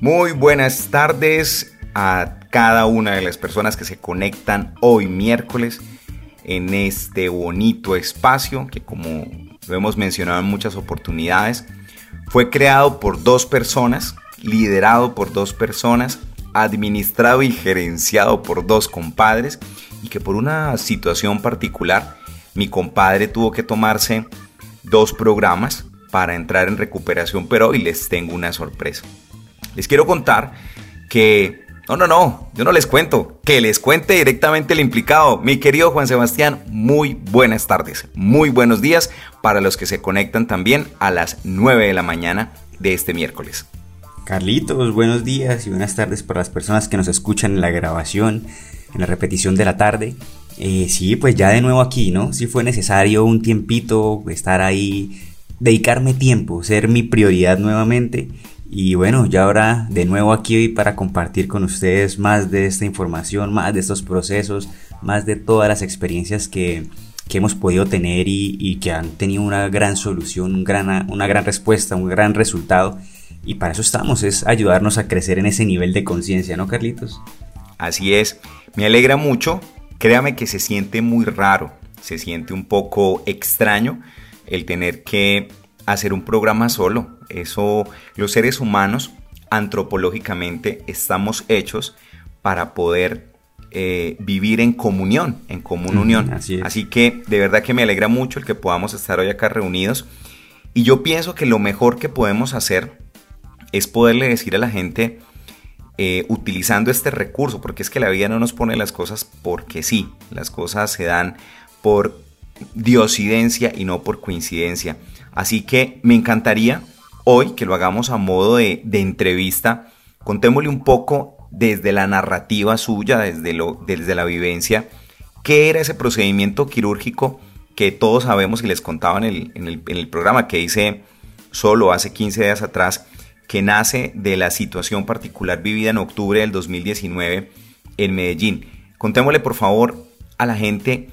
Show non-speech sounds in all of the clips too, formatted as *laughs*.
Muy buenas tardes a cada una de las personas que se conectan hoy miércoles en este bonito espacio que como lo hemos mencionado en muchas oportunidades, fue creado por dos personas, liderado por dos personas, administrado y gerenciado por dos compadres y que por una situación particular mi compadre tuvo que tomarse dos programas para entrar en recuperación, pero hoy les tengo una sorpresa. Les quiero contar que... No, no, no, yo no les cuento, que les cuente directamente el implicado. Mi querido Juan Sebastián, muy buenas tardes, muy buenos días para los que se conectan también a las 9 de la mañana de este miércoles. Carlitos, buenos días y buenas tardes para las personas que nos escuchan en la grabación, en la repetición de la tarde. Eh, sí, pues ya de nuevo aquí, ¿no? Si fue necesario un tiempito estar ahí, dedicarme tiempo, ser mi prioridad nuevamente y bueno, ya ahora de nuevo aquí para compartir con ustedes más de esta información, más de estos procesos, más de todas las experiencias que, hemos podido tener y, que han tenido una gran solución, un gran, una gran respuesta, un gran resultado. Y para eso estamos, es ayudarnos a crecer en ese nivel de conciencia, ¿no, Carlitos? Así es, me alegra mucho, créame que se siente muy raro, se siente un poco extraño el tener que hacer un programa solo. Eso, los seres humanos, antropológicamente, estamos hechos para poder eh, vivir en comunión, en común unión. Así, así, que de verdad que me alegra mucho el que podamos estar hoy acá reunidos. Y yo pienso que lo mejor que podemos hacer es poderle decir a la gente, eh, utilizando este recurso, porque es que la vida no nos pone las cosas porque sí, las cosas se dan por diosidencia y no por coincidencia. Así que me encantaría hoy que lo hagamos a modo de, entrevista. Contémosle un poco desde la narrativa suya, desde, la vivencia, qué era ese procedimiento quirúrgico que todos sabemos y les contaba en el, en el, en el programa que hice solo hace 15 días atrás, que nace de la situación particular vivida en octubre del 2019 en Medellín. Contémosle por favor a la gente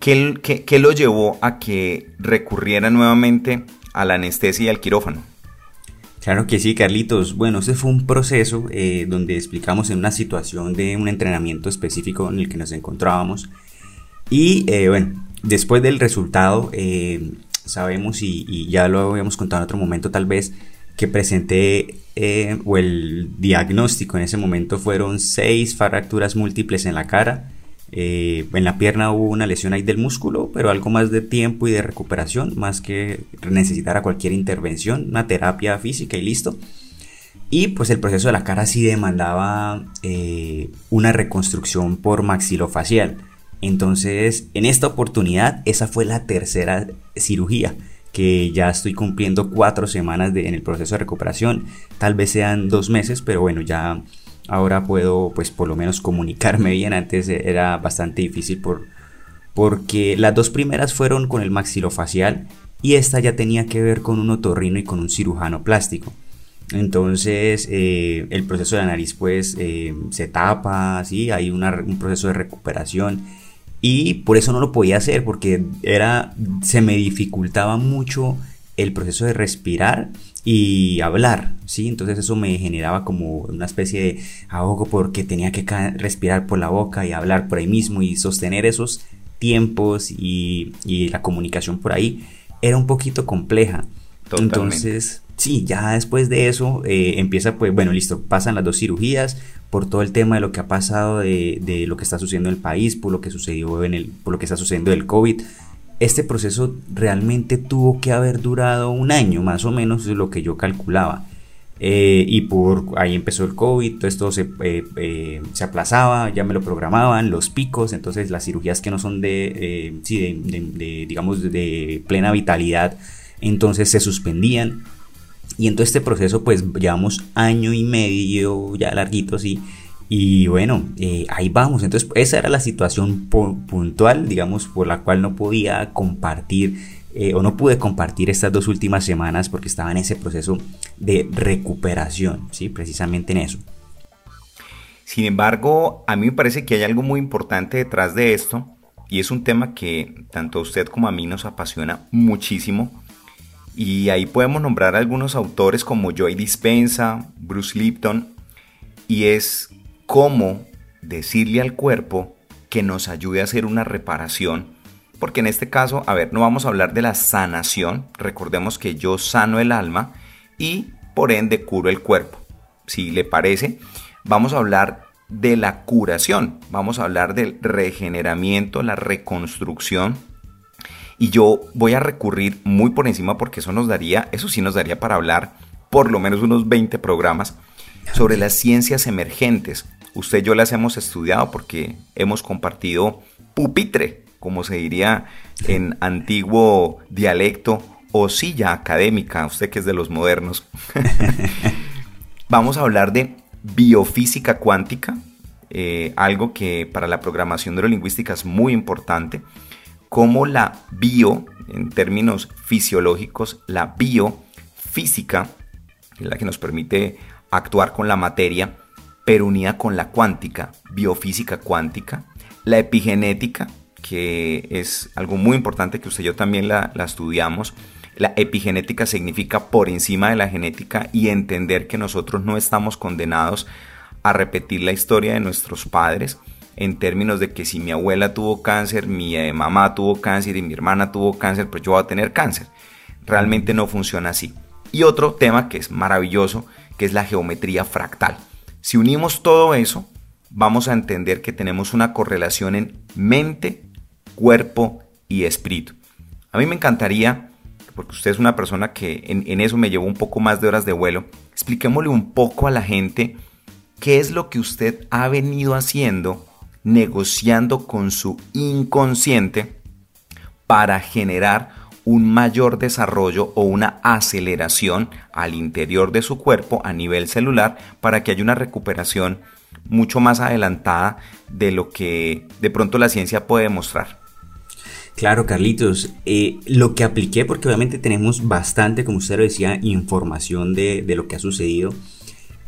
¿Qué, lo llevó a que recurriera nuevamente a la anestesia y al quirófano? Claro que sí, Carlitos. Bueno, ese fue un proceso eh, donde explicamos en una situación de un entrenamiento específico en el que nos encontrábamos. Y eh, bueno, después del resultado, eh, sabemos y, ya lo habíamos contado en otro momento tal vez, que presenté o el diagnóstico en ese momento fueron seis fracturas múltiples en la cara, eh, en la pierna hubo una lesión ahí del músculo, pero algo más de tiempo y de recuperación, más que necesitar cualquier intervención, una terapia física y listo. Y pues el proceso de la cara sí demandaba eh, una reconstrucción por maxilofacial. Entonces, en esta oportunidad, esa fue la tercera cirugía que ya estoy cumpliendo cuatro semanas en el proceso de recuperación. Tal vez sean dos meses, pero bueno, ya Ahora puedo pues por lo menos comunicarme bien. Antes era bastante difícil por, porque las dos primeras fueron con el maxilofacial y esta ya tenía que ver con un otorrino y con un cirujano plástico. Entonces eh, el proceso de la nariz pues eh, se tapa, ¿sí? hay un proceso de recuperación y por eso no lo podía hacer porque era, se me dificultaba mucho el proceso de respirar y hablar, ¿sí? Entonces eso me generaba como una especie de ahogo porque tenía que respirar por la boca y hablar por ahí mismo y sostener esos tiempos y, la comunicación por ahí era un poquito compleja. Entonces, sí, ya después de eso eh, empieza, pues, bueno, listo, pasan las dos cirugías por todo el tema de lo que ha pasado, de, de, lo que está sucediendo en el país, por lo que sucedió en el, por lo que está sucediendo del COVID este proceso realmente tuvo que haber durado un año, más o menos es lo que yo calculaba. Eh, y por ahí empezó el COVID, todo esto se, eh, eh, se, aplazaba, ya me lo programaban, los picos, entonces las cirugías que no son de, sí, de, digamos, de plena vitalidad, entonces se suspendían. Y en todo este proceso pues llevamos año y medio, ya larguito, sí. Y bueno, eh, ahí vamos. Entonces esa era la situación puntual, digamos, por la cual no podía compartir eh, o no pude compartir estas dos últimas semanas porque estaba en ese proceso de recuperación, ¿sí? Precisamente en eso. Sin embargo, a mí me parece que hay algo muy importante detrás de esto y es un tema que tanto a usted como a mí nos apasiona muchísimo. Y ahí podemos nombrar algunos autores como Joy Dispensa, Bruce Lipton, y es cómo decirle al cuerpo que nos ayude a hacer una reparación. Porque en este caso, a ver, no vamos a hablar de la sanación, recordemos que yo sano el alma y por ende curo el cuerpo. Si le parece, vamos a hablar de la curación, vamos a hablar del regeneramiento, la reconstrucción. Y yo voy a recurrir muy por encima porque eso nos daría, eso sí nos daría para hablar por lo menos unos 20 programas sobre las ciencias emergentes. Usted y yo las hemos estudiado porque hemos compartido pupitre, como se diría en antiguo dialecto, o silla académica, usted que es de los modernos. *laughs* Vamos a hablar de biofísica cuántica, eh, algo que para la programación neurolingüística es muy importante, como la bio, en términos fisiológicos, la biofísica, es la que nos permite actuar con la materia, pero unida con la cuántica, biofísica cuántica, la epigenética, que es algo muy importante que usted y yo también la, estudiamos, la epigenética significa por encima de la genética y entender que nosotros no estamos condenados a repetir la historia de nuestros padres en términos de que si mi abuela tuvo cáncer, mi eh, mamá tuvo cáncer y mi hermana tuvo cáncer, pues yo voy a tener cáncer. Realmente no funciona así. Y otro tema que es maravilloso, que es la geometría fractal. Si unimos todo eso, vamos a entender que tenemos una correlación en mente, cuerpo y espíritu. A mí me encantaría porque usted es una persona que en, eso me llevó un poco más de horas de vuelo, expliquémosle un poco a la gente qué es lo que usted ha venido haciendo negociando con su inconsciente para generar un mayor desarrollo o una aceleración al interior de su cuerpo a nivel celular para que haya una recuperación mucho más adelantada de lo que de pronto la ciencia puede demostrar. Claro, Carlitos. Eh, lo que apliqué, porque obviamente tenemos bastante, como usted lo decía, información de, lo que ha sucedido.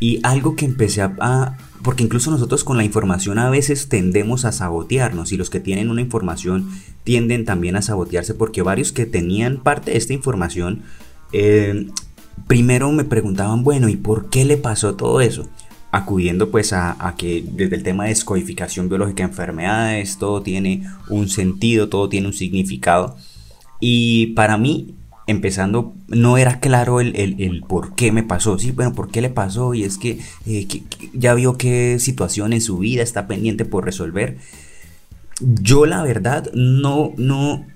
Y algo que empecé a, Porque incluso nosotros con la información a veces tendemos a sabotearnos y los que tienen una información tienden también a sabotearse porque varios que tenían parte de esta información eh, primero me preguntaban, bueno, ¿y por qué le pasó todo eso? acudiendo pues a, que desde el tema de descodificación biológica de enfermedades, todo tiene un sentido, todo tiene un significado. Y para mí, empezando, no era claro el, por qué me pasó. Sí, bueno, ¿por qué le pasó? Y es que, eh, ya vio qué situación en su vida está pendiente por resolver. Yo la verdad no, no,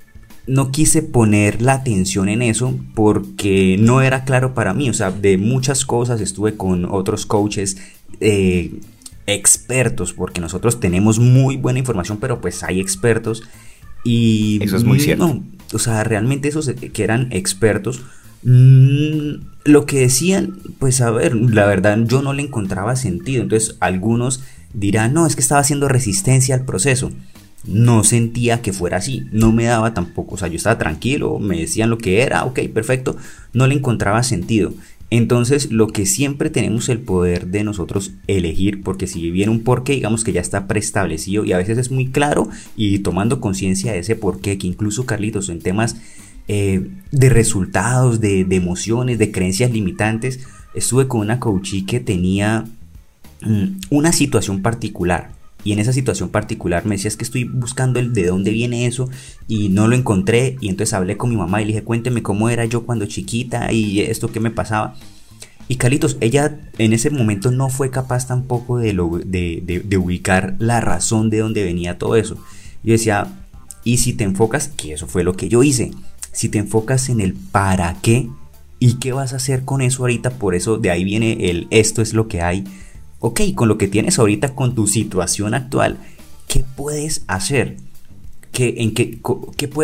no quise poner la atención en eso porque no era claro para mí. O sea, de muchas cosas estuve con otros coaches eh, expertos, porque nosotros tenemos muy buena información, pero pues hay expertos. Y eso es muy cierto. O sea, realmente esos que eran expertos, mm, lo que decían, pues a ver, la verdad yo no le encontraba sentido. Entonces algunos dirán, no, es que estaba haciendo resistencia al proceso. No sentía que fuera así, no me daba tampoco, o sea, yo estaba tranquilo, me decían lo que era, ok, perfecto, no le encontraba sentido. Entonces, lo que siempre tenemos el poder de nosotros elegir, porque si viene un porqué, digamos que ya está preestablecido y a veces es muy claro y tomando conciencia de ese porqué, que incluso Carlitos en temas eh, de resultados, de, emociones, de creencias limitantes, estuve con una coachí que tenía mm, una situación particular y en esa situación particular me decía es que estoy buscando el de dónde viene eso y no lo encontré y entonces hablé con mi mamá y le dije cuénteme cómo era yo cuando chiquita y esto que me pasaba. Y Carlitos, ella en ese momento no fue capaz tampoco de, de, ubicar la razón de dónde venía todo eso. Yo decía, y si te enfocas, que eso fue lo que yo hice, si te enfocas en el para qué y qué vas a hacer con eso ahorita, por eso de ahí viene el esto es lo que hay ok, con lo que tienes ahorita, con tu situación actual, ¿qué puedes hacer? ¿Qué, en qué,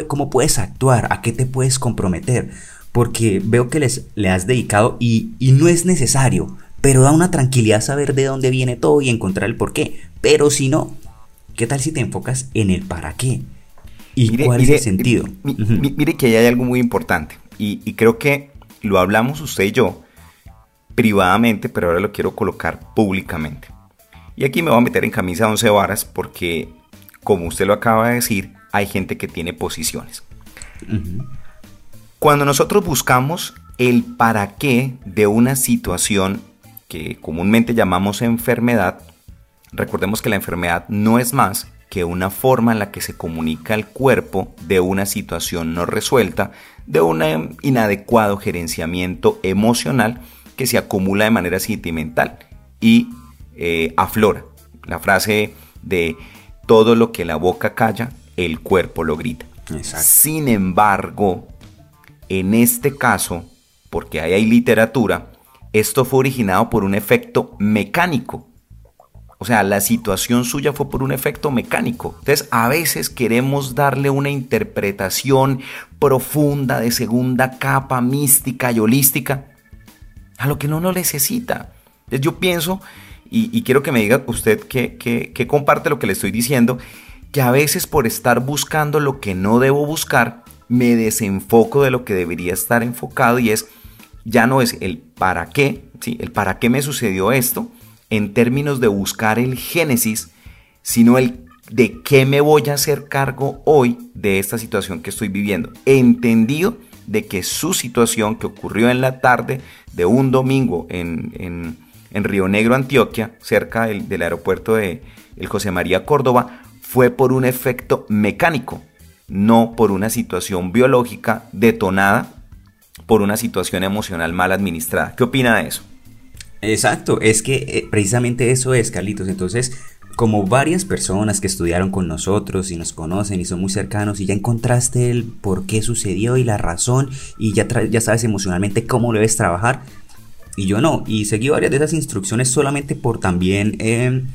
¿Cómo puedes actuar? ¿A qué te puedes comprometer? porque veo que les, le has dedicado y, y no es necesario, pero da una tranquilidad saber de dónde viene todo y encontrar el por qué. Pero si no, ¿qué tal si te enfocas en el para qué? ¿Y cuál es el sentido? Mire que ahí hay algo muy importante y, y creo que lo hablamos usted y yo privadamente, pero ahora lo quiero colocar públicamente. Y aquí me voy a meter en camisa de once varas porque, como usted lo acaba de decir, hay gente que tiene posiciones. Cuando nosotros buscamos el para qué de una situación que comúnmente llamamos enfermedad, recordemos que la enfermedad no es más que una forma en la que se comunica el cuerpo de una situación no resuelta, de un inadecuado gerenciamiento emocional que se acumula de manera sentimental y eh, aflora. La frase de todo lo que la boca calla, el cuerpo lo grita. Sin embargo, en este caso, porque ahí hay literatura, esto fue originado por un efecto mecánico. O sea, la situación suya fue por un efecto mecánico. Entonces, a veces queremos darle una interpretación profunda de segunda capa, mística y holística, a lo que no lo necesita. Entonces, yo pienso, y, quiero que me diga usted que, que comparte lo que le estoy diciendo, que a veces por estar buscando lo que no debo buscar, me desenfoco de lo que debería estar enfocado y es, ya no es el para qué, ¿sí? el para qué me sucedió esto, en términos de buscar el génesis, sino el de qué me voy a hacer cargo hoy de esta situación que estoy viviendo. Entendido de que su situación que ocurrió en la tarde de un domingo en, Río Negro, Antioquia, cerca del, del aeropuerto de el José María Córdoba, fue por un efecto mecánico, no por una situación biológica detonada por una situación emocional mal administrada. ¿Qué opina de eso? Exacto, es que eh, precisamente eso es, Carlitos. Entonces, como varias personas que estudiaron con nosotros y nos conocen y son muy cercanos y ya encontraste el por qué sucedió y la razón y ya, ya sabes emocionalmente cómo debes trabajar y yo no. Y seguí varias de esas instrucciones solamente por también, em,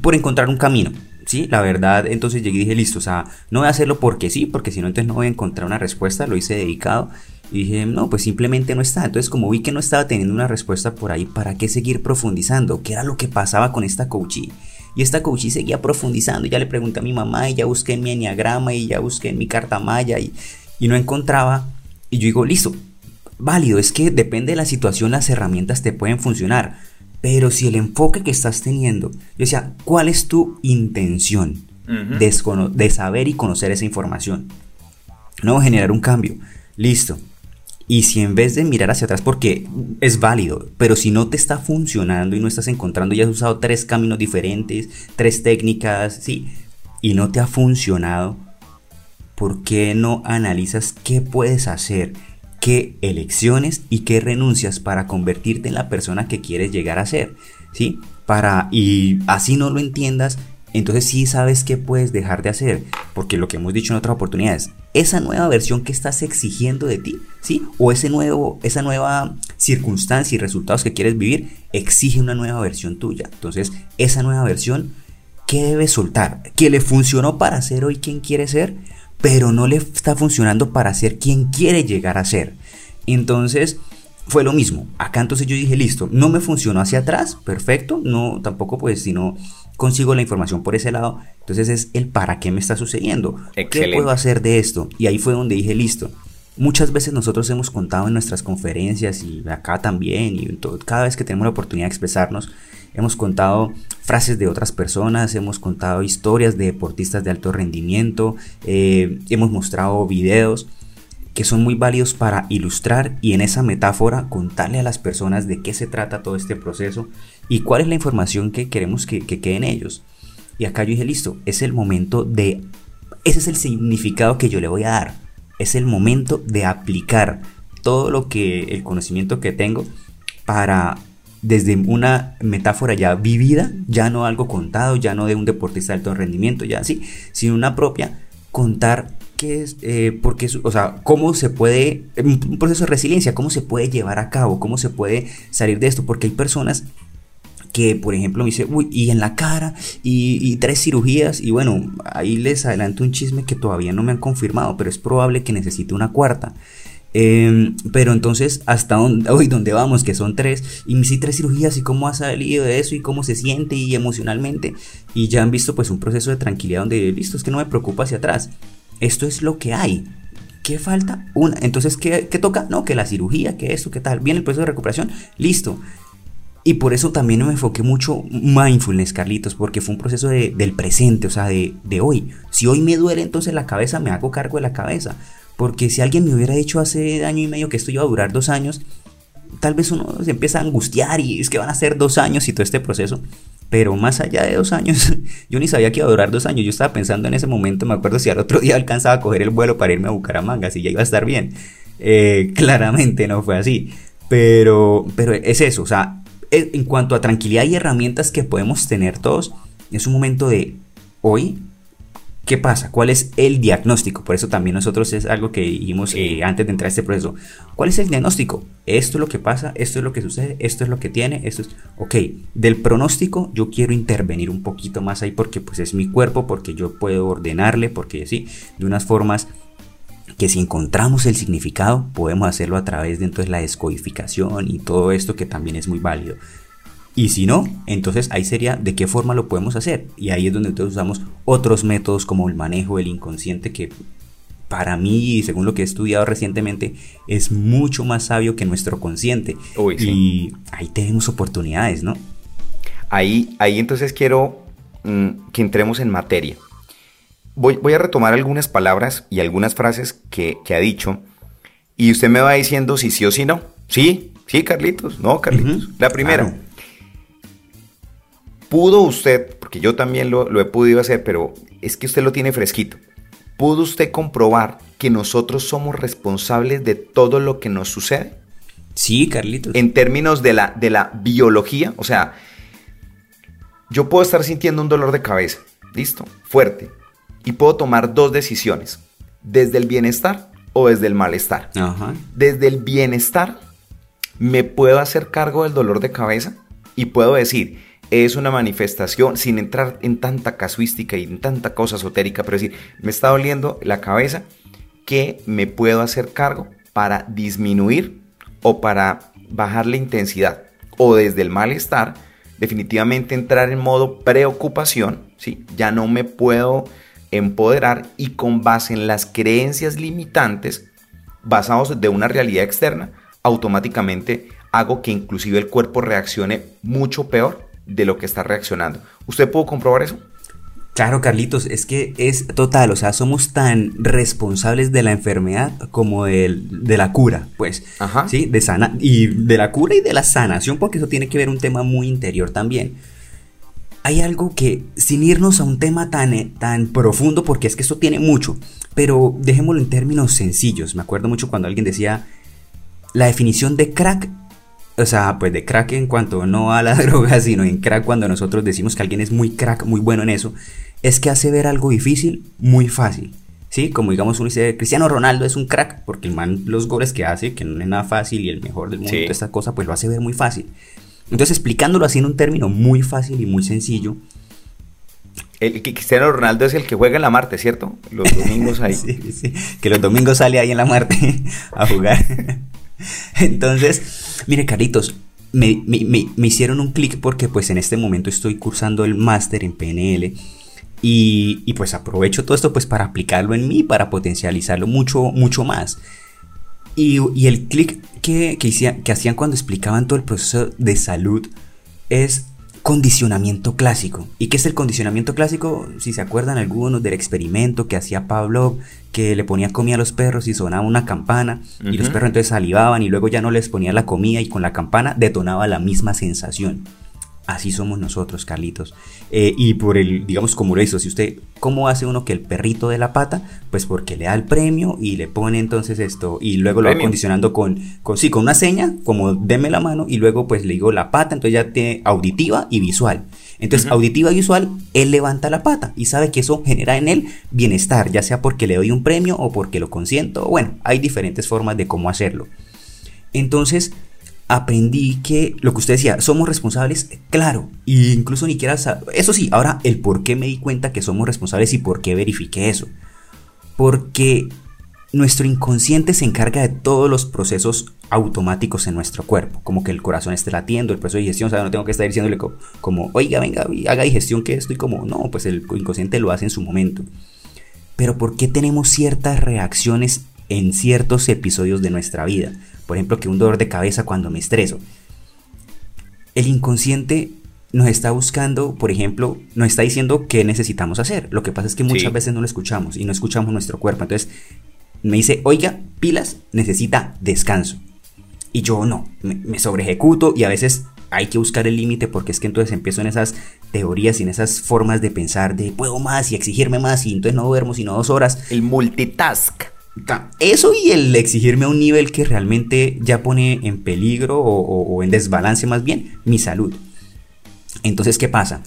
por encontrar un camino. Sí, la verdad, entonces llegué y dije, listo, o sea, no voy a hacerlo porque sí, porque si no, entonces no voy a encontrar una respuesta, lo hice dedicado y dije, no, pues simplemente no está. Entonces, como vi que no estaba teniendo una respuesta por ahí, ¿para qué seguir profundizando? ¿Qué era lo que pasaba con esta coachee? Y esta coachee seguía profundizando. Ya le pregunté a mi mamá y ya busqué en mi enneagrama y ya busqué en mi carta maya y, y no encontraba. Y yo digo, listo, válido, es que depende de la situación, las herramientas te pueden funcionar. Pero si el enfoque que estás teniendo, yo decía, ¿cuál es tu intención de, saber y conocer esa información? No generar un cambio. Listo. Y si en vez de mirar hacia atrás, porque es válido, pero si no te está funcionando y no estás encontrando, ya has usado tres caminos diferentes, tres técnicas, sí, y no te ha funcionado, ¿por qué no analizas qué puedes hacer? ¿Qué elecciones y qué renuncias para convertirte en la persona que quieres llegar a ser? ¿Sí? Para, y así no lo entiendas, entonces sí sabes qué puedes dejar de hacer, porque lo que hemos dicho en otras oportunidades, esa nueva versión que estás exigiendo de ti, ¿sí? O ese nuevo, esa nueva circunstancia y resultados que quieres vivir, exige una nueva versión tuya. Entonces, esa nueva versión, ¿qué debes soltar? Que le funcionó para ser hoy quien quiere ser, pero no le está funcionando para ser quien quiere llegar a ser. Entonces, fue lo mismo. Acá entonces yo dije, listo, no me funcionó hacia atrás, perfecto, no tampoco pues si no consigo la información por ese lado, entonces es el para qué me está sucediendo, qué puedo hacer de esto. Y ahí fue donde dije, listo. Muchas veces nosotros hemos contado en nuestras conferencias y acá también y todo, cada vez que tenemos la oportunidad de expresarnos, hemos contado frases de otras personas, hemos contado historias de deportistas de alto rendimiento, eh, hemos mostrado videos que son muy válidos para ilustrar y en esa metáfora contarle a las personas de qué se trata todo este proceso y cuál es la información que queremos que, en ellos. Y acá yo dije, listo, es el momento de... Ese es el significado que yo le voy a dar. Es el momento de aplicar todo lo que el conocimiento que tengo para desde una metáfora ya vivida, ya no algo contado, ya no de un deportista de alto rendimiento, ya así, sino una propia, contar qué es, eh, porque, o sea, cómo se puede, un proceso de resiliencia, cómo se puede llevar a cabo, cómo se puede salir de esto, porque hay personas que, por ejemplo, me dice, uy, y en la cara, y, tres cirugías, y bueno, ahí les adelanto un chisme que todavía no me han confirmado, pero es probable que necesite una cuarta. Em, pero entonces, hasta hoy donde *laughs* vamos, que son tres, y me hice tres cirugías, y cómo ha salido de eso, y cómo se siente, y emocionalmente, y ya han visto pues un proceso de tranquilidad donde, listo, es que no me preocupa hacia atrás. Esto es lo que hay. ¿Qué falta? Una. Entonces, ¿qué, ¿qué, toca? No, que la cirugía, que esto, que tal. Viene el proceso de recuperación, listo. Y por eso también me enfoqué mucho mindfulness, Carlitos, porque fue un proceso de, del presente, o sea, de, de hoy. Si hoy me duele entonces la cabeza, me hago cargo de la cabeza. Porque si alguien me hubiera dicho hace año y medio que esto iba a durar dos años, tal vez uno se empieza a angustiar y es que van a ser dos años y todo este proceso. Pero más allá de dos años, *laughs* yo ni sabía que iba a durar dos años. Yo estaba pensando en ese momento, me acuerdo si al otro día *laughs* alcanzaba a coger el vuelo para irme a Bucaramanga, si ya iba a estar bien. Eh, *laughs* claramente no fue así. Pero, pero es eso, o sea, en cuanto a tranquilidad y herramientas que podemos tener todos, es un momento de hoy ¿Qué pasa? ¿Cuál es el diagnóstico? Por eso también nosotros es algo que dijimos eh, antes de entrar a este proceso. ¿Cuál es el diagnóstico? Esto es lo que pasa, esto es lo que sucede, esto es lo que tiene, esto es... Ok, del pronóstico yo quiero intervenir un poquito más ahí porque pues es mi cuerpo, porque yo puedo ordenarle, porque sí, de unas formas que si encontramos el significado podemos hacerlo a través de entonces la descodificación y todo esto que también es muy válido. Y si no, entonces ahí sería de qué forma lo podemos hacer. Y ahí es donde entonces usamos otros métodos como el manejo del inconsciente que para mí, según lo que he estudiado recientemente, es mucho más sabio que nuestro consciente. Y ahí tenemos oportunidades, ¿no? Ahí, ahí entonces quiero mm, que entremos en materia. Voy, voy, a retomar algunas palabras y algunas frases que, ha dicho y usted me va diciendo si sí o si no. Sí, sí, Carlitos, no, Carlitos. La primera. ¿Pudo usted, porque yo también lo, he podido hacer, pero es que usted lo tiene fresquito, ¿pudo usted comprobar que nosotros somos responsables de todo lo que nos sucede? Sí, Carlitos. En términos de la, de la biología, o sea, yo puedo estar sintiendo un dolor de cabeza, listo, fuerte, y puedo tomar dos decisiones, desde el bienestar o desde el malestar. Desde el bienestar, me puedo hacer cargo del dolor de cabeza y puedo decir, es una manifestación, sin entrar en tanta casuística y en tanta cosa esotérica, pero decir, me está doliendo la cabeza, que me puedo hacer cargo para disminuir o para bajar la intensidad? O desde el malestar, definitivamente entrar en modo preocupación, ¿sí? ya no me puedo empoderar y con base en las creencias limitantes, basados de una realidad externa, automáticamente hago que inclusive el cuerpo reaccione mucho peor de lo que está reaccionando. ¿Usted pudo comprobar eso? Claro, Carlitos, es que es total, o sea, somos tan responsables de la enfermedad como de, de la cura, pues, Ajá. ¿sí? De sana, y de la cura y de la sanación, porque eso tiene que ver un tema muy interior también. Hay algo que, sin irnos a un tema tan, eh, tan profundo, porque es que esto tiene mucho, pero dejémoslo en términos sencillos. Me acuerdo mucho cuando alguien decía, la definición de crack o sea, pues de crack en cuanto no a la *laughs* droga, sino en crack cuando nosotros decimos que alguien es muy crack, muy bueno en eso, es que hace ver algo difícil muy fácil. ¿Sí? Como digamos uno dice, Cristiano Ronaldo es un crack, porque el man los goles que hace, que no es nada fácil y el mejor del mundo, esta cosa, pues lo hace ver muy fácil. Entonces, explicándolo así en un término muy fácil y muy sencillo. El Cristiano Ronaldo es el que juega en la Marte, ¿cierto? Los domingos ahí. *laughs* sí, sí, que los domingos sale ahí en la Marte *laughs* a jugar. *laughs* Entonces, mire, caritos, me, hicieron un clic porque pues en este momento estoy cursando el máster en PNL y, pues aprovecho todo esto pues para aplicarlo en mí, para potencializarlo mucho, mucho más. Y, el clic que, que hacían cuando explicaban todo el proceso de salud es condicionamiento clásico. ¿Y qué es el condicionamiento clásico? Si se acuerdan algunos del experimento que hacía Pavlov, que le ponía comida a los perros y sonaba una campana, y los perros entonces salivaban y luego ya no les ponía la comida y con la campana detonaba la misma sensación. Así somos nosotros, Carlitos. Eh, y por el, digamos, como lo hizo, si usted, ¿cómo hace uno que el perrito de la pata? Pues porque le da el premio y le pone entonces esto, y luego lo va condicionando con, con, sí, con una seña, como deme la mano, y luego pues le digo la pata, entonces ya tiene auditiva y visual. Entonces, auditiva y visual, él levanta la pata y sabe que eso genera en él bienestar, ya sea porque le doy un premio o porque lo consiento. Bueno, hay diferentes formas de cómo hacerlo. Entonces, aprendí que lo que usted decía, somos responsables, claro, e incluso ni siquiera, eso sí, ahora el por qué me di cuenta que somos responsables y por qué verifiqué eso. Porque nuestro inconsciente se encarga de todos los procesos automáticos en nuestro cuerpo, como que el corazón esté latiendo, el proceso de digestión, o sea, no tengo que estar diciéndole como, oiga, venga, haga digestión que estoy como, no, pues el inconsciente lo hace en su momento. Pero ¿por qué tenemos ciertas reacciones en ciertos episodios de nuestra vida? Por ejemplo, que un dolor de cabeza cuando me estreso. El inconsciente nos está buscando, por ejemplo, nos está diciendo qué necesitamos hacer. Lo que pasa es que muchas veces no lo escuchamos y no escuchamos nuestro cuerpo. Entonces me dice, oiga, pilas, necesita descanso. Y yo no, me, me sobre ejecuto y a veces hay que buscar el límite porque es que entonces empiezo en esas teorías y en esas formas de pensar de puedo más y exigirme más y entonces no duermo sino dos horas. El multitask. Eso y el exigirme a un nivel que realmente ya pone en peligro o en desbalance más bien mi salud. Entonces, ¿qué pasa?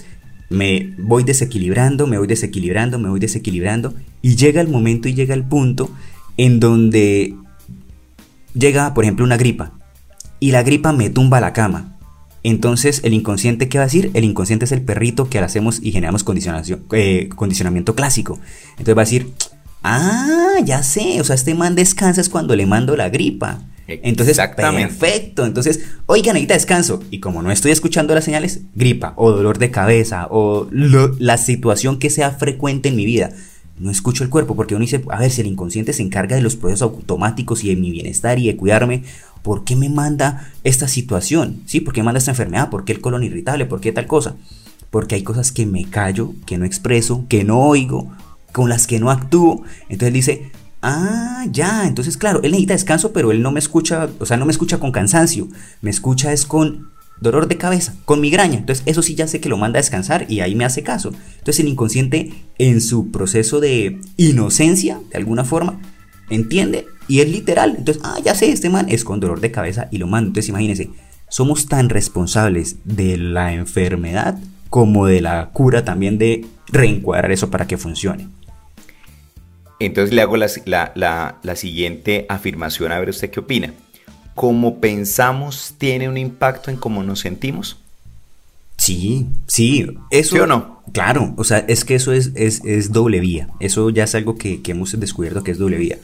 Me voy desequilibrando, me voy desequilibrando, me voy desequilibrando y llega el momento y llega el punto en donde llega, por ejemplo, una gripa y la gripa me tumba la cama. Entonces, el inconsciente, ¿qué va a decir? El inconsciente es el perrito que hacemos y generamos eh, condicionamiento clásico. Entonces va a decir, ah, ya sé, o sea, este man descansa es cuando le mando la gripa. Entonces, perfecto. Entonces, oiga, necesita descanso. Y como no estoy escuchando las señales, gripa o dolor de cabeza o la situación que sea frecuente en mi vida, no escucho el cuerpo porque uno dice, a ver, si el inconsciente se encarga de los procesos automáticos y de mi bienestar y de cuidarme, ¿por qué me manda esta situación? ¿Sí? ¿Por qué me manda esta enfermedad? ¿Por qué el colon irritable? ¿Por qué tal cosa? Porque hay cosas que me callo, que no expreso, que no oigo, con las que no actúo. Entonces dice, Ah, ya, entonces claro, él necesita descanso, pero él no me escucha, o sea, no me escucha con cansancio, me escucha es con dolor de cabeza, con migraña. Entonces eso sí ya sé que lo manda a descansar y ahí me hace caso. Entonces el inconsciente en su proceso de inocencia, de alguna forma, entiende y es literal. Entonces, ah, ya sé, este man es con dolor de cabeza y lo manda. Entonces imagínense, somos tan responsables de la enfermedad como de la cura también de reencuadrar eso para que funcione. Entonces le hago la, siguiente afirmación a ver usted qué opina. ¿Cómo pensamos tiene un impacto en cómo nos sentimos? Sí, sí, eso. ¿Sí o no? Claro, o sea, es que eso es, es, doble vía. Eso ya es algo que, hemos descubierto que es doble vía.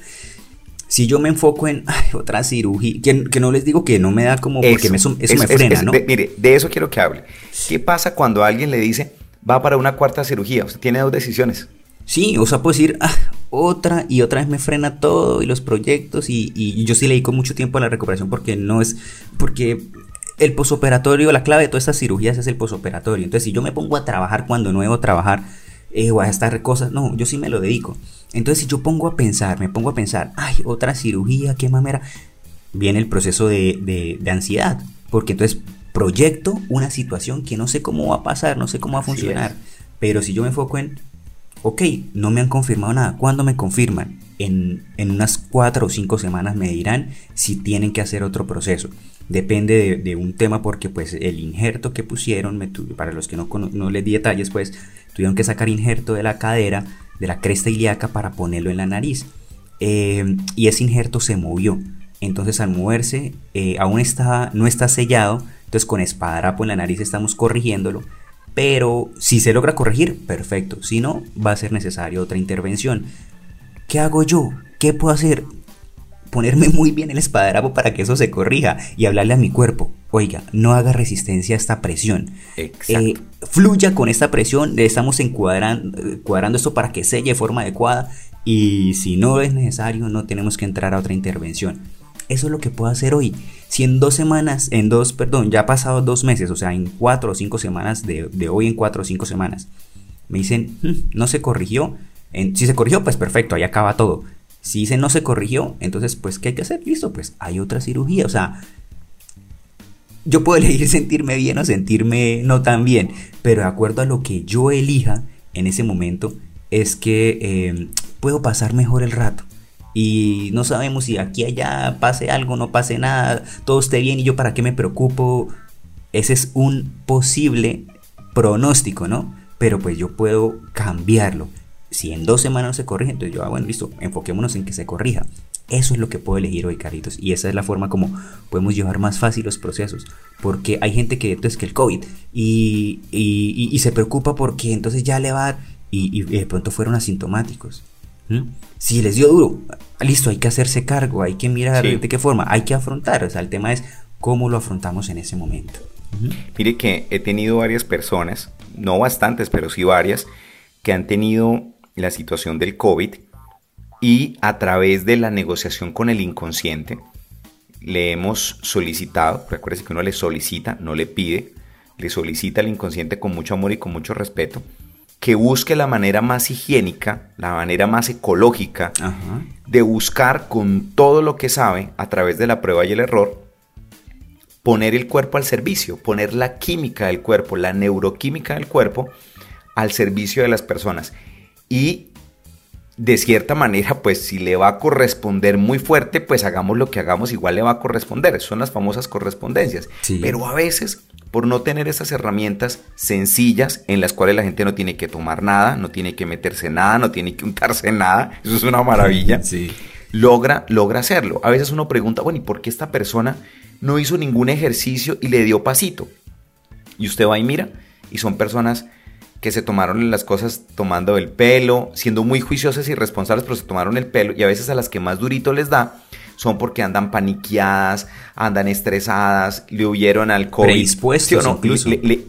Si yo me enfoco en otra cirugía, que, no les digo que no me da como porque eso, me frena, ¿no? mire, de eso quiero que hable. ¿Qué pasa cuando alguien le dice va para una cuarta cirugía? Usted tiene dos decisiones. Sí, o sea, puedo decir, ah, otra y otra vez me frena todo y los proyectos y, yo sí le dedico mucho tiempo a la recuperación porque no es, porque el posoperatorio, la clave de todas estas cirugías es el posoperatorio. Entonces, si yo me pongo a trabajar cuando no debo trabajar eh, o a estar cosas, no, yo sí me lo dedico. Entonces, si yo pongo a pensar, me pongo a pensar, ay, otra cirugía, qué mamera, viene el proceso de, de, ansiedad, porque entonces proyecto una situación que no sé cómo va a pasar, no sé cómo va a funcionar. Pero si yo me enfoco en ok, no me han confirmado nada. ¿Cuándo me confirman? En, unas cuatro o cinco semanas me dirán si tienen que hacer otro proceso. Depende de, un tema porque pues el injerto que pusieron, para los que no, no les di detalles, pues tuvieron que sacar injerto de la cadera, de la cresta ilíaca para ponerlo en la nariz. Eh, y ese injerto se movió. Entonces al moverse eh, aún está, no está sellado. Entonces con espadadrapo en la nariz estamos corrigiéndolo pero si se logra corregir, perfecto. Si no, va a ser necesaria otra intervención. ¿Qué hago yo? ¿Qué puedo hacer? Ponerme *laughs* muy bien el espadrapo para que eso se corrija y hablarle a mi cuerpo. Oiga, no haga resistencia a esta presión. Eh, fluya con esta presión. Le estamos encuadrando, cuadrando esto para que selle de forma adecuada. Y si no es necesario, no tenemos que entrar a otra intervención. Eso es lo que puedo hacer hoy. Si en dos semanas, en dos, perdón, ya ha pasado dos meses, o sea, en cuatro o cinco semanas, de, hoy en cuatro o cinco semanas, me dicen, hmm, no se corrigió. si se corrigió, pues perfecto, ahí acaba todo. Si dicen no se corrigió, entonces, pues, ¿qué hay que hacer? Listo, pues hay otra cirugía. O sea, yo puedo *laughs* elegir sentirme bien o sentirme no tan bien, pero de acuerdo a lo que yo elija en ese momento, es que eh, puedo pasar mejor el rato y no sabemos si aquí allá pase algo, no pase nada, todo esté bien y yo para qué me preocupo. Ese es un posible pronóstico, ¿no? Pero pues yo puedo cambiarlo. Si en dos semanas se corrige, entonces yo, ah, bueno, listo, enfoquémonos en que se corrija. Eso es lo que puedo elegir hoy, caritos. Y esa es la forma como podemos llevar más fácil los procesos. Porque hay gente que entonces que el COVID y, y, se preocupa porque entonces ya le va y de pronto fueron asintomáticos Si les dio duro, listo, hay que hacerse cargo, hay que mirar de qué forma, hay que afrontar. O sea, el tema es cómo lo afrontamos en ese momento. Mire que he tenido varias personas, no bastantes, pero sí varias, que han tenido la situación del COVID y a través de la negociación con el inconsciente le hemos solicitado, recuerde que uno le solicita, no le pide, le solicita al inconsciente con mucho amor y con mucho respeto que busque la manera más higiénica, la manera más ecológica de buscar con todo lo que sabe a través de la prueba y el error poner el cuerpo al servicio, poner la química del cuerpo, la neuroquímica del cuerpo al servicio de las personas. Y de cierta manera, pues si le va a corresponder muy fuerte, pues hagamos lo que hagamos, igual le va a corresponder. Son las famosas correspondencias. Pero a veces, por no tener esas herramientas sencillas en las cuales la gente no tiene que tomar nada, no tiene que meterse nada, no tiene que untarse nada, eso es una maravilla, *laughs* logra, logra hacerlo. A veces uno pregunta, bueno, ¿y por qué esta persona no hizo ningún ejercicio y le dio pasito? Y usted va y mira, y son personas que se tomaron las cosas tomando el pelo, siendo muy juiciosas y responsables, pero se tomaron el pelo y a veces a las que más durito les da son porque andan paniqueadas, andan estresadas, le huyeron al COVID. Predispuestos no?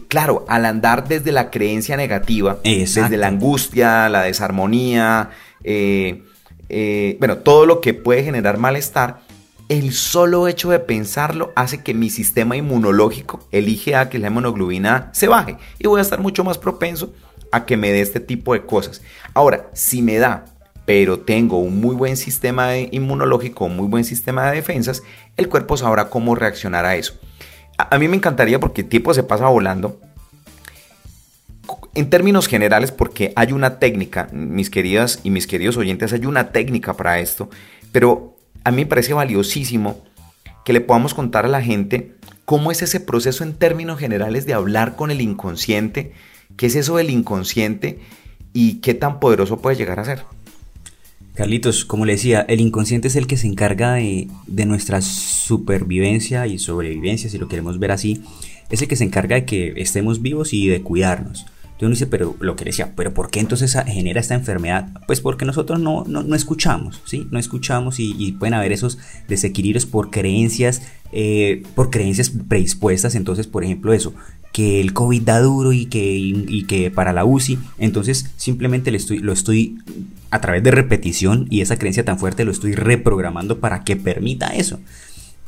claro, al andar desde la creencia negativa, desde la angustia, la desarmonía, eh, eh, bueno, todo lo que puede generar malestar, el solo hecho de pensarlo hace que mi sistema inmunológico, el IgA, que es la hemoglobina, se baje y voy a estar mucho más propenso a que me dé este tipo de cosas. Ahora, si me da, pero tengo un muy buen sistema inmunológico, un muy buen sistema de defensas, el cuerpo sabrá cómo reaccionar a eso. A, mí me encantaría porque el tiempo se pasa volando. En términos generales, porque hay una técnica, mis queridas y mis queridos oyentes, hay una técnica para esto, pero a mí me parece valiosísimo que le podamos contar a la gente cómo es ese proceso en términos generales de hablar con el inconsciente, qué es eso del inconsciente y qué tan poderoso puede llegar a ser. Carlitos, como le decía, el inconsciente es el que se encarga de, de, nuestra supervivencia y sobrevivencia, si lo queremos ver así, es el que se encarga de que estemos vivos y de cuidarnos. Entonces uno dice, pero lo que decía, pero ¿por qué entonces genera esta enfermedad? Pues porque nosotros no, no, escuchamos, ¿sí? No escuchamos y, pueden haber esos desequilibrios por creencias, eh, por creencias predispuestas. Entonces, por ejemplo, eso, que el COVID da duro y que, y, que para la UCI, entonces simplemente le estoy, lo estoy a través de repetición y esa creencia tan fuerte lo estoy reprogramando para que permita eso.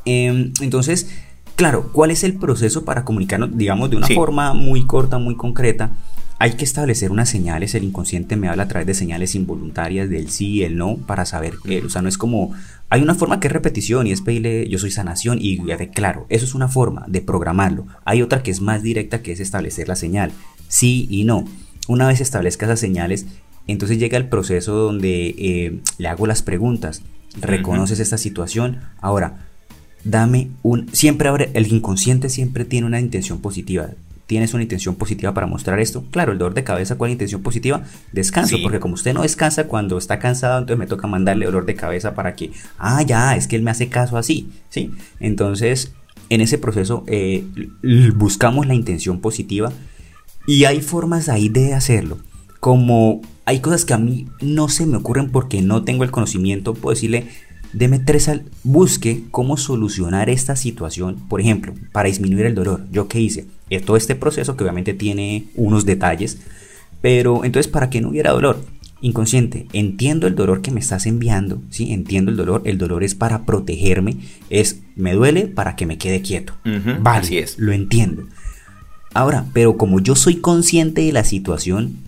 Em, entonces, claro, ¿cuál es el proceso para comunicarnos, digamos, de una forma muy corta, muy concreta? Hay que establecer unas señales, el inconsciente me habla a través de señales involuntarias del sí y el no para saber que, o sea, no es como, hay una forma que es repetición y es pedirle yo soy sanación y claro, eso es una forma de programarlo. Hay otra que es más directa que es establecer la señal, sí y no. Una vez establezca esas señales, entonces llega el proceso donde eh, le hago las preguntas, reconoces esta situación, ahora, dame un, siempre abre, el inconsciente siempre tiene una intención positiva, tienes una intención positiva para mostrar esto. Claro, el dolor de cabeza, ¿cuál intención positiva? Descanso, porque como usted no descansa cuando está cansado, entonces me toca mandarle dolor de cabeza para que, ah, ya, es que él me hace caso así, ¿sí? Entonces, en ese proceso eh, buscamos la intención positiva y hay formas ahí de hacerlo. Como hay cosas que a mí no se me ocurren porque no tengo el conocimiento, puedo decirle, deme tres al, busque cómo solucionar esta situación, por ejemplo, para disminuir el dolor. ¿Yo qué hice? Eh, todo este proceso que obviamente tiene unos detalles, pero entonces para que no hubiera dolor, inconsciente, entiendo el dolor que me estás enviando, ¿sí? Entiendo el dolor, el dolor es para protegerme, es me duele para que me quede quieto. vale, así es. Lo entiendo. Ahora, pero como yo soy consciente de la situación,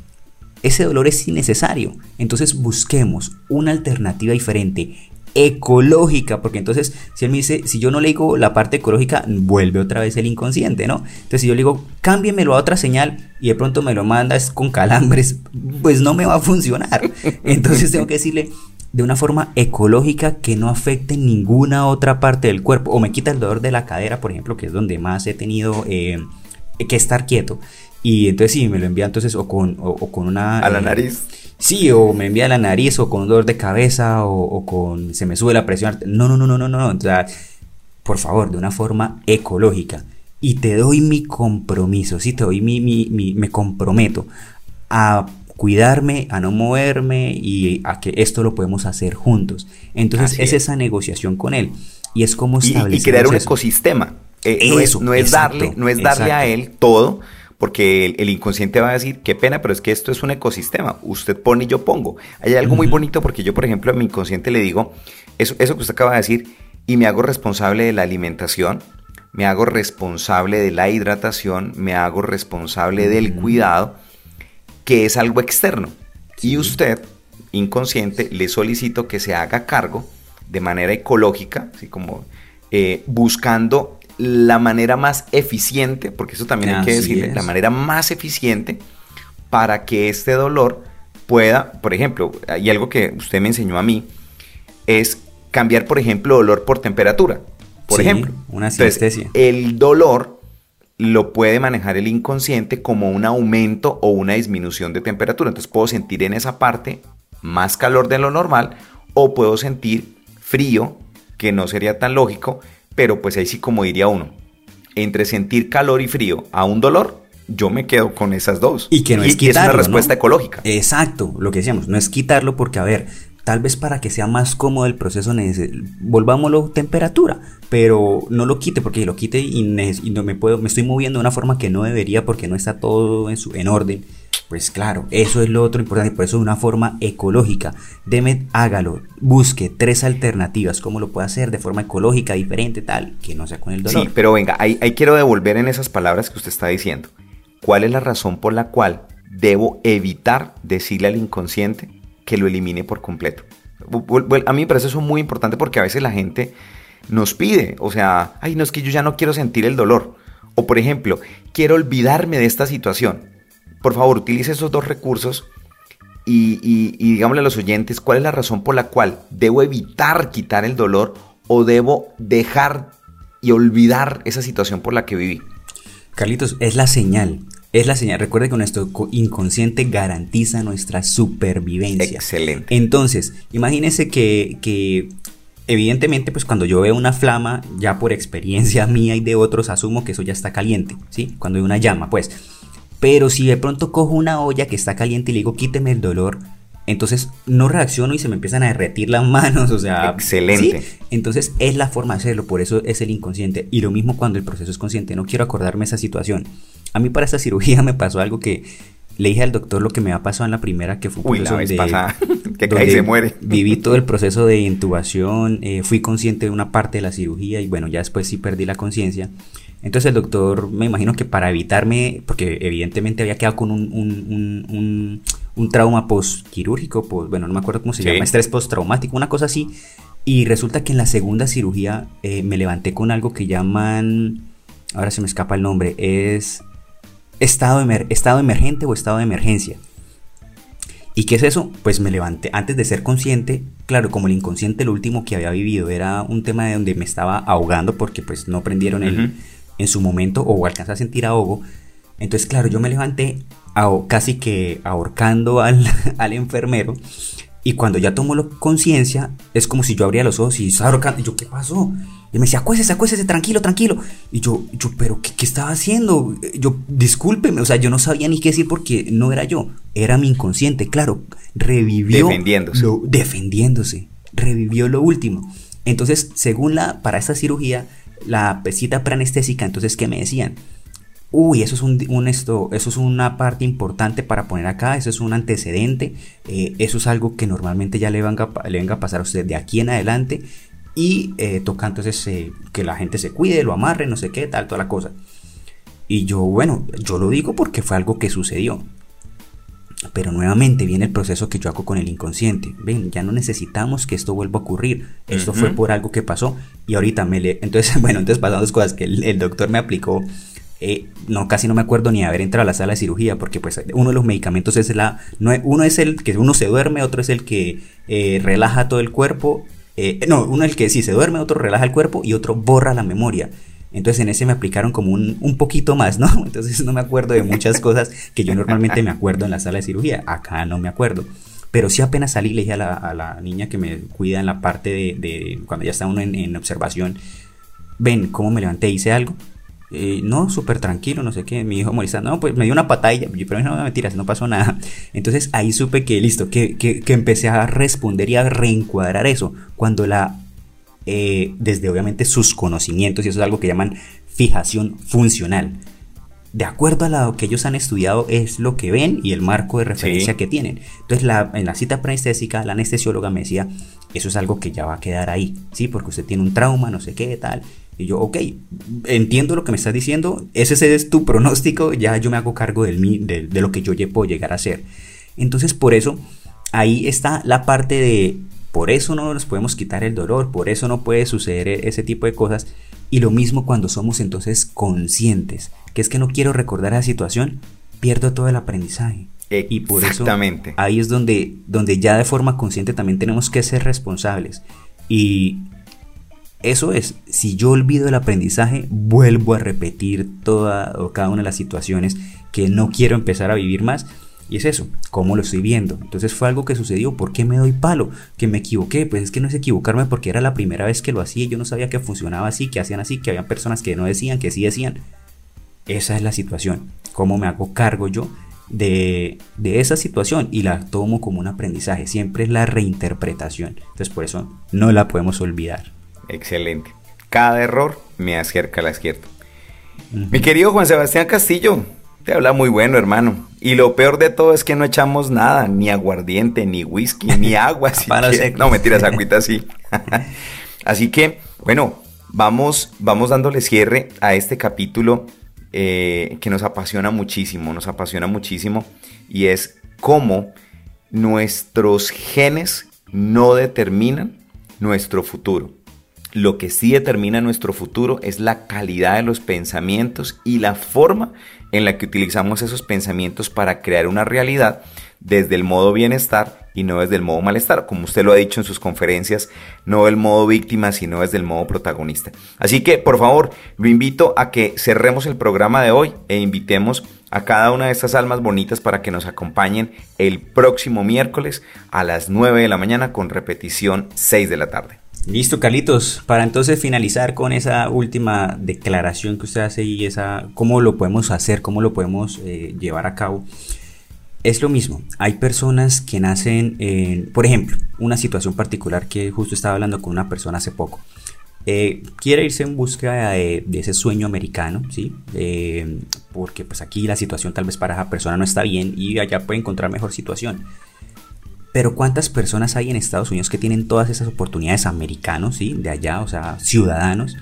ese dolor es innecesario. Entonces busquemos una alternativa diferente ecológica, porque entonces si él me dice, si yo no le digo la parte ecológica, vuelve otra vez el inconsciente, ¿no? Entonces si yo le digo, cámbiemelo a otra señal y de pronto me lo mandas con calambres, pues no me va a funcionar. Entonces tengo que decirle de una forma ecológica que no afecte ninguna otra parte del cuerpo, o me quita el dolor de la cadera, por ejemplo, que es donde más he tenido eh, que estar quieto. Y entonces sí, me lo envía entonces o con, o, con una... A la eh, nariz. Sí, o me envía la nariz o con dolor de cabeza o, con... se me sube la presión. No, no, no, no, no, no. O sea, por favor, de una forma ecológica. Y te doy mi compromiso, sí, te doy mi, mi, mi me comprometo a cuidarme, a no moverme y a que esto lo podemos hacer juntos. Entonces es, esa negociación con él y es como establecer y, crear un ecosistema. Eh, no, es, no es darle, no es darle a él todo, porque el, inconsciente va a decir, qué pena, pero es que esto es un ecosistema, usted pone y yo pongo. Hay algo muy bonito porque yo, por ejemplo, a mi inconsciente le digo, eso, eso que usted acaba de decir, y me hago responsable de la alimentación, me hago responsable de la hidratación, me hago responsable del cuidado, que es algo externo. Y usted, inconsciente, le solicito que se haga cargo de manera ecológica, así como eh, buscando la manera más eficiente, porque eso también hay que decirle, la manera más eficiente para que este dolor pueda, por ejemplo, y algo que usted me enseñó a mí, es cambiar, por ejemplo, dolor por temperatura. Por ejemplo, una sinestesia. el dolor lo puede manejar el inconsciente como un aumento o una disminución de temperatura. Entonces puedo sentir en esa parte más calor de lo normal o puedo sentir frío, que no sería tan lógico, pero pues ahí sí como diría uno, entre sentir calor y frío a un dolor, yo me quedo con esas dos. Y que no es quitarlo, es una respuesta ecológica. Exacto, lo que decíamos, no es quitarlo porque, a ver, tal vez para que sea más cómodo el proceso, volvámoslo temperatura, pero no lo quite porque lo quite y, no me puedo, me estoy moviendo de una forma que no debería porque no está todo en, su, en orden. Pues claro, eso es lo otro importante, por eso de una forma ecológica. Demet, hágalo, busque tres alternativas, cómo lo puede hacer de forma ecológica, diferente, tal, que no sea con el dolor. Sí, pero venga, ahí, quiero devolver en esas palabras que usted está diciendo. ¿Cuál es la razón por la cual debo evitar decirle al inconsciente que lo elimine por completo? A mí me parece eso muy importante porque a veces la gente nos pide, o sea, ay, no es que yo ya no quiero sentir el dolor. O por ejemplo, quiero olvidarme de esta situación por favor, utilice esos dos recursos y, y, digámosle a los oyentes cuál es la razón por la cual debo evitar quitar el dolor o debo dejar y olvidar esa situación por la que viví. Carlitos, es la señal. Es la señal. Recuerde que nuestro inconsciente garantiza nuestra supervivencia. Excelente. Entonces, imagínese que, que evidentemente, pues cuando yo veo una flama, ya por experiencia *laughs* mía y de otros, asumo que eso ya está caliente, ¿sí? Cuando hay una llama, pues. Pero si de pronto cojo una olla que está caliente y le digo quíteme el dolor, entonces no reacciono y se me empiezan a derretir las manos, o sea... Excelente. Entonces es la forma de hacerlo, por eso es el inconsciente. Y lo mismo cuando el proceso es consciente, no quiero acordarme esa situación. A mí para esta cirugía *laughs* me pasó algo que le dije al doctor lo que me ha pasado en la primera, que fue Uy, la vez pasada, *laughs* que cae se muere. Viví todo el proceso de intubación, eh, fui consciente de una parte de la cirugía y bueno, ya después sí perdí la conciencia. Entonces el doctor, me imagino que para evitarme, porque evidentemente había quedado con un, un, un, un trauma postquirúrgico, pues, bueno, no me acuerdo cómo se llama, estrés postraumático, una cosa así. Y resulta que en la segunda cirugía eh, me levanté con algo que llaman, ahora se me escapa el nombre, es estado, estado emergente o estado de emergencia. ¿Y qué es eso? Pues me levanté antes de ser consciente, claro, como el inconsciente lo último que había vivido era un tema de donde me estaba ahogando porque pues no prendieron el, en su momento o alcanza a sentir ahogo. Entonces, claro, yo me levanté casi que ahorcando al, *laughs* al enfermero. Y cuando ya tomo conciencia, es como si yo abría los ojos y estaba ahorcando. Y yo, ¿qué pasó? Y me decía, acuéstese, acuéstese, tranquilo, tranquilo. Y yo, yo ¿pero qué, qué, estaba haciendo? Yo, discúlpeme, o sea, yo no sabía ni qué decir porque no era yo, era mi inconsciente, claro. Revivió. Defendiéndose. Lo, defendiéndose. Revivió lo último. Entonces, según la, para esta cirugía, la pesita preanestésica, entonces, ¿qué me decían? Uy, eso es, un, esto, eso es una parte importante para poner acá, eso es un antecedente, eh, eso es algo que normalmente ya le venga, le venga a pasar a usted de aquí en adelante y eh, toca entonces eh, que la gente se cuide, lo amarre, no sé qué, tal, toda la cosa. Y yo, bueno, yo lo digo porque fue algo que sucedió. Pero nuevamente viene el proceso que yo hago con el inconsciente. Ven, ya no necesitamos que esto vuelva a ocurrir. Esto fue por algo que pasó y ahorita me le... Entonces, *laughs* bueno, entonces pasaron dos cosas que el, doctor me aplicó. Eh, no, casi no me acuerdo ni haber entrado a la sala de cirugía porque pues uno de los medicamentos es la... No, uno es el que uno se duerme, otro es el que eh, relaja todo el cuerpo. Eh, no, uno es el que sí se duerme, otro relaja el cuerpo y otro borra la memoria. Entonces en ese me aplicaron como un, un, poquito más, ¿no? *laughs* Entonces no me acuerdo de muchas cosas que yo normalmente me acuerdo en la sala de cirugía. Acá no me acuerdo. Pero sí apenas salí, le dije a la, a la niña que me cuida en la parte de, de cuando ya está uno en, observación, ven cómo me levanté, hice algo. Eh, no, súper tranquilo, no sé qué. Mi hijo molesta, no, pues me dio una patalla, pero no, mentiras, no pasó nada. Entonces ahí supe que listo, que, que, que empecé a responder y a reencuadrar eso. Cuando la, eh, desde obviamente sus conocimientos, y eso es algo que llaman fijación funcional. De acuerdo a lo que ellos han estudiado, es lo que ven y el marco de referencia que tienen. Entonces, la, en la cita preanestésica, la anestesióloga me decía, eso es algo que ya va a quedar ahí, ¿sí? Porque usted tiene un trauma, no sé qué, tal. Y yo, ok, entiendo lo que me estás diciendo, ese es tu pronóstico, ya yo me hago cargo del, de, de lo que yo puedo llegar a ser. Entonces, por eso, ahí está la parte de, por eso no nos podemos quitar el dolor, por eso no puede suceder ese tipo de cosas. Y lo mismo cuando somos entonces conscientes, que es que no quiero recordar esa situación, pierdo todo el aprendizaje. Y por eso ahí es donde, donde ya de forma consciente también tenemos que ser responsables. Y eso es, si yo olvido el aprendizaje, vuelvo a repetir toda o cada una de las situaciones que no quiero empezar a vivir más. Y es eso, cómo lo estoy viendo. Entonces fue algo que sucedió, ¿por qué me doy palo? Que me equivoqué, pues es que no es equivocarme porque era la primera vez que lo hacía y yo no sabía que funcionaba así, que hacían así, que había personas que no decían, que sí decían. Esa es la situación, cómo me hago cargo yo de, de, esa situación y la tomo como un aprendizaje. Siempre es la reinterpretación. Entonces por eso no la podemos olvidar. Excelente. Cada error me acerca al acierto. Mi querido Juan Sebastián Castillo, te habla muy bueno, hermano. Y lo peor de todo es que no echamos nada, ni aguardiente, ni whisky, ni *laughs* agua. no, mentiras, agüita sí. *laughs* *laughs* así que, bueno, vamos, vamos dándole cierre a este capítulo eh, que nos apasiona muchísimo, nos apasiona muchísimo. Y es cómo nuestros genes no determinan nuestro futuro. Lo que sí determina nuestro futuro es la calidad de los pensamientos y la forma en la que utilizamos esos pensamientos para crear una realidad desde el modo bienestar y no desde el modo malestar, como usted lo ha dicho en sus conferencias, no del modo víctima, sino desde el modo protagonista. Así que, por favor, lo invito a que cerremos el programa de hoy e invitemos a cada una de estas almas bonitas para que nos acompañen el próximo miércoles a las 9 de la mañana con repetición 6 de la tarde. Listo, Carlitos. Para entonces finalizar con esa última declaración que usted hace y esa cómo lo podemos hacer, cómo lo podemos eh, llevar a cabo. Es lo mismo. Hay personas que nacen en, por ejemplo, una situación particular que justo estaba hablando con una persona hace poco. Eh, quiere irse en busca de, ese sueño americano, ¿sí? Eh, porque pues aquí la situación tal vez para esa persona no está bien y allá puede encontrar mejor situación. Pero ¿cuántas personas hay en Estados Unidos que tienen todas esas oportunidades americanos, ¿sí? De allá, o sea, ciudadanos,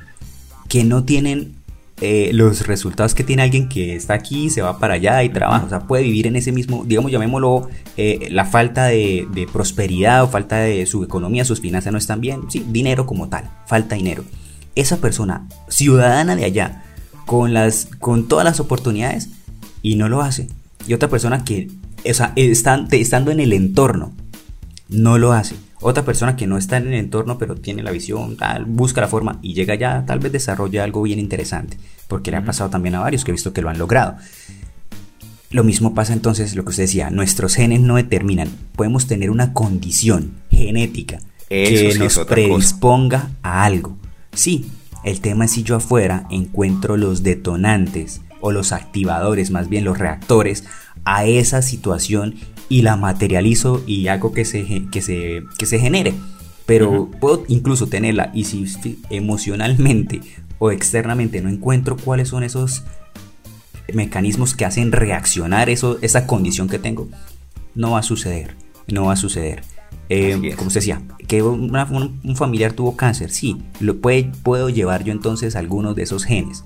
que no tienen eh, los resultados que tiene alguien que está aquí, se va para allá y trabaja, o sea, puede vivir en ese mismo, digamos, llamémoslo, eh, la falta de, prosperidad o falta de su economía, sus finanzas no están bien, sí, dinero como tal, falta dinero. Esa persona, ciudadana de allá, con, las, con todas las oportunidades, y no lo hace. Y otra persona que, o sea, estando en el entorno no lo hace. Otra persona que no está en el entorno pero tiene la visión, tal, busca la forma y llega ya, tal vez desarrolla algo bien interesante, porque le ha pasado también a varios que he visto que lo han logrado. Lo mismo pasa entonces, lo que usted decía, nuestros genes no determinan, podemos tener una condición genética que nos predisponga a algo. Sí, el tema es si yo afuera encuentro los detonantes o los activadores, más bien los reactores, a esa situación y la materializo y hago que se, que se, que se genere. Pero puedo incluso tenerla y si emocionalmente o externamente no encuentro cuáles son esos mecanismos que hacen reaccionar eso, esa condición que tengo, no va a suceder, no va a suceder. Eh, como usted decía, que un, familiar tuvo cáncer, sí, lo puede, puedo llevar yo entonces algunos de esos genes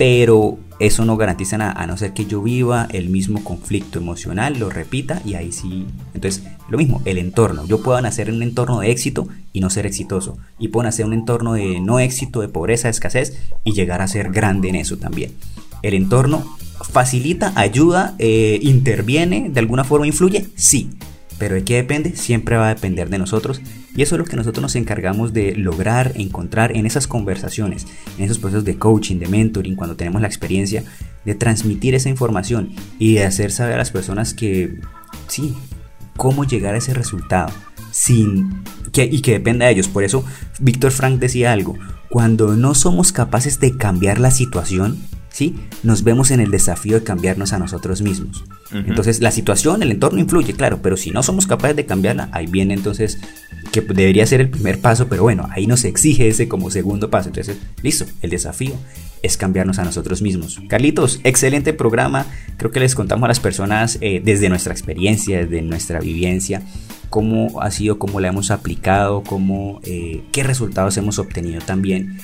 pero eso no garantiza nada, a no ser que yo viva el mismo conflicto emocional, lo repita y ahí sí. Entonces, lo mismo, el entorno. Yo puedo nacer en un entorno de éxito y no ser exitoso. Y puedo nacer en un entorno de no éxito, de pobreza, de escasez y llegar a ser grande en eso también. El entorno facilita, ayuda, eh, interviene, de alguna forma influye, sí. Pero de qué depende, siempre va a depender de nosotros. Y eso es lo que nosotros nos encargamos de lograr, encontrar en esas conversaciones, en esos procesos de coaching, de mentoring, cuando tenemos la experiencia de transmitir esa información y de hacer saber a las personas que, sí, cómo llegar a ese resultado sin que, y que dependa de ellos. Por eso Víctor Frank decía algo, cuando no somos capaces de cambiar la situación, ¿sí? Nos vemos en el desafío de cambiarnos a nosotros mismos. Entonces, la situación, el entorno influye, claro, pero si no somos capaces de cambiarla, ahí viene entonces que debería ser el primer paso, pero bueno, ahí nos exige ese como segundo paso. Entonces, listo, el desafío es cambiarnos a nosotros mismos. Carlitos, excelente programa. Creo que les contamos a las personas eh, desde nuestra experiencia, desde nuestra vivencia, cómo ha sido, cómo la hemos aplicado, cómo, eh, qué resultados hemos obtenido también.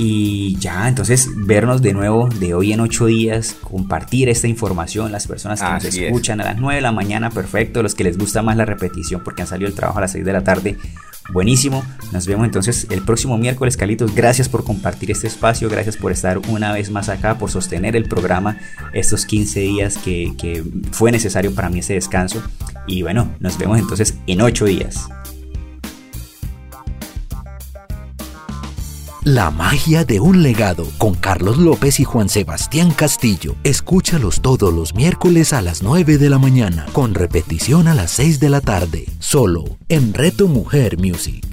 Y ya, entonces vernos de nuevo de hoy en ocho días, compartir esta información, las personas que nos escuchan a las 9 de la mañana, perfecto, los que les gusta más la repetición porque han salido el trabajo a las 6 de la tarde, buenísimo. Nos vemos entonces el próximo miércoles, Calitos. Gracias por compartir este espacio, gracias por estar una vez más acá, por sostener el programa estos 15 días que, que fue necesario para mí ese descanso. Y bueno, nos vemos entonces en ocho días. La magia de un legado con Carlos López y Juan Sebastián Castillo. Escúchalos todos los miércoles a las 9 de la mañana, con repetición a las 6 de la tarde, solo en Reto Mujer Music.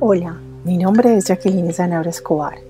Hola, mi nombre es Jacqueline Zanabra Escobar.